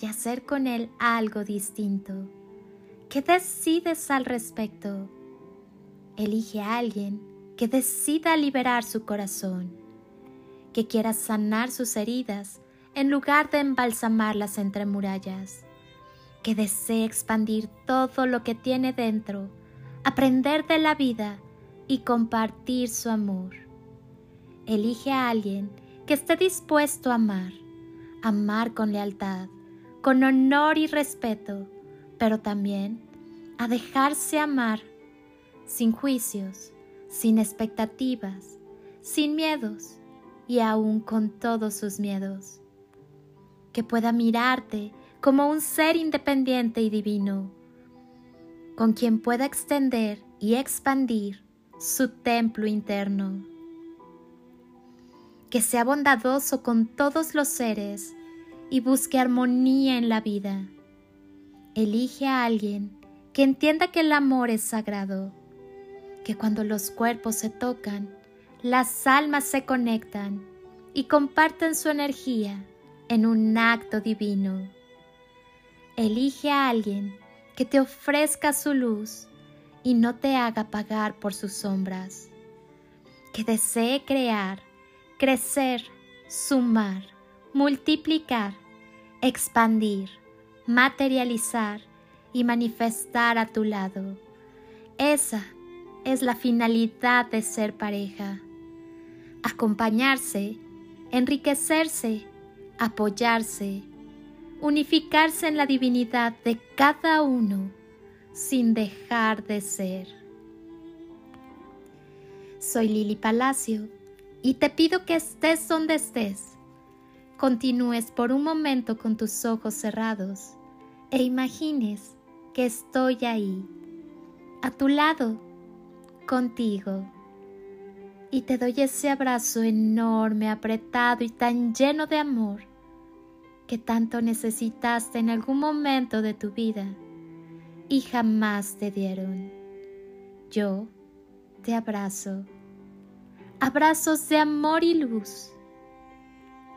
y hacer con él algo distinto. ¿Qué decides al respecto? Elige a alguien que decida liberar su corazón, que quiera sanar sus heridas en lugar de embalsamarlas entre murallas, que desee expandir todo lo que tiene dentro, aprender de la vida y compartir su amor. Elige a alguien que esté dispuesto a amar, amar con lealtad, con honor y respeto, pero también a dejarse amar sin juicios, sin expectativas, sin miedos y aún con todos sus miedos. Que pueda mirarte como un ser independiente y divino, con quien pueda extender y expandir su templo interno. Que sea bondadoso con todos los seres y busque armonía en la vida. Elige a alguien que entienda que el amor es sagrado, que cuando los cuerpos se tocan, las almas se conectan y comparten su energía en un acto divino. Elige a alguien que te ofrezca su luz y no te haga pagar por sus sombras, que desee crear, crecer, sumar multiplicar, expandir, materializar y manifestar a tu lado. Esa es la finalidad de ser pareja. Acompañarse, enriquecerse, apoyarse, unificarse en la divinidad de cada uno sin dejar de ser. Soy Lili Palacio y te pido que estés donde estés continúes por un momento con tus ojos cerrados e imagines que estoy ahí, a tu lado, contigo. Y te doy ese abrazo enorme, apretado y tan lleno de amor que tanto necesitaste en algún momento de tu vida y jamás te dieron. Yo te abrazo. Abrazos de amor y luz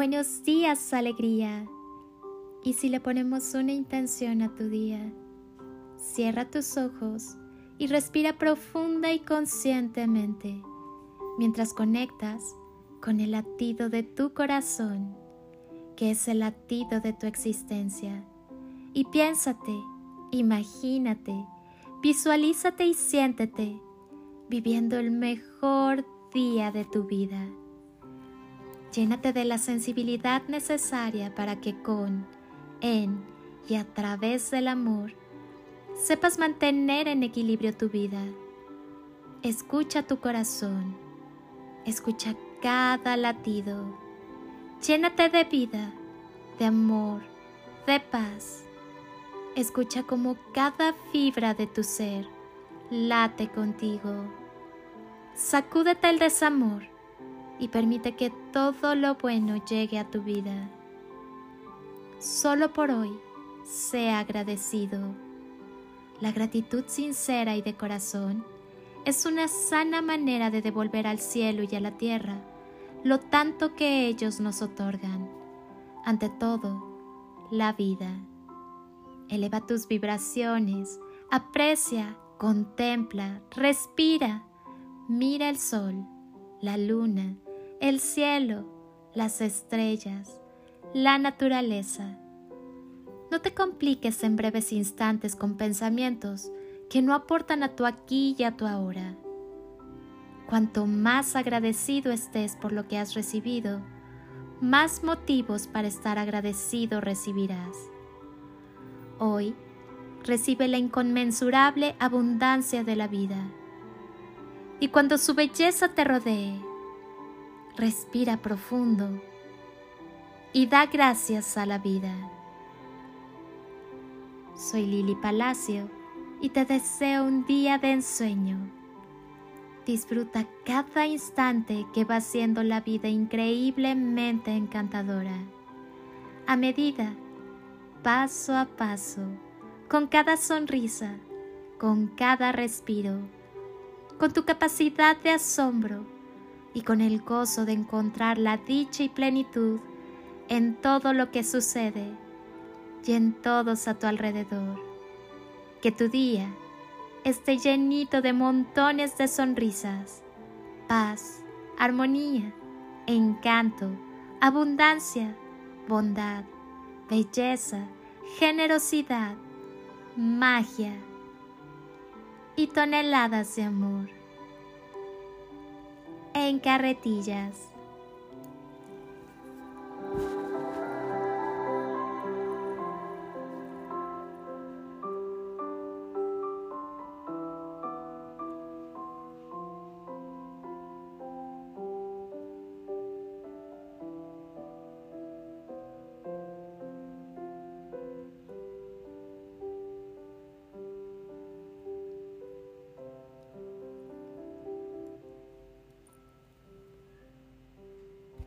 Buenos días, alegría. Y si le ponemos una intención a tu día, cierra tus ojos y respira profunda y conscientemente mientras conectas con el latido de tu corazón, que es el latido de tu existencia. Y piénsate, imagínate, visualízate y siéntete viviendo el mejor día de tu vida. Llénate de la sensibilidad necesaria para que con, en y a través del amor sepas mantener en equilibrio tu vida. Escucha tu corazón, escucha cada latido. Llénate de vida, de amor, de paz. Escucha como cada fibra de tu ser late contigo. Sacúdete el desamor y permite que todo lo bueno llegue a tu vida. Solo por hoy, sea agradecido. La gratitud sincera y de corazón es una sana manera de devolver al cielo y a la tierra lo tanto que ellos nos otorgan. Ante todo, la vida. Eleva tus vibraciones, aprecia, contempla, respira, mira el sol la luna, el cielo, las estrellas, la naturaleza. No te compliques en breves instantes con pensamientos que no aportan a tu aquí y a tu ahora. Cuanto más agradecido estés por lo que has recibido, más motivos para estar agradecido recibirás. Hoy, recibe la inconmensurable abundancia de la vida. Y cuando su belleza te rodee, respira profundo y da gracias a la vida. Soy Lili Palacio y te deseo un día de ensueño Disfruta cada instante que va siendo la vida increíblemente encantadora. A medida, paso a paso, con cada sonrisa, con cada respiro, con tu capacidad de asombro y con el gozo de encontrar la dicha y plenitud en todo lo que sucede y en todos a tu alrededor. Que tu día esté llenito de montones de sonrisas, paz, armonía, encanto, abundancia, bondad, belleza, generosidad, magia y toneladas de amor. En carretillas.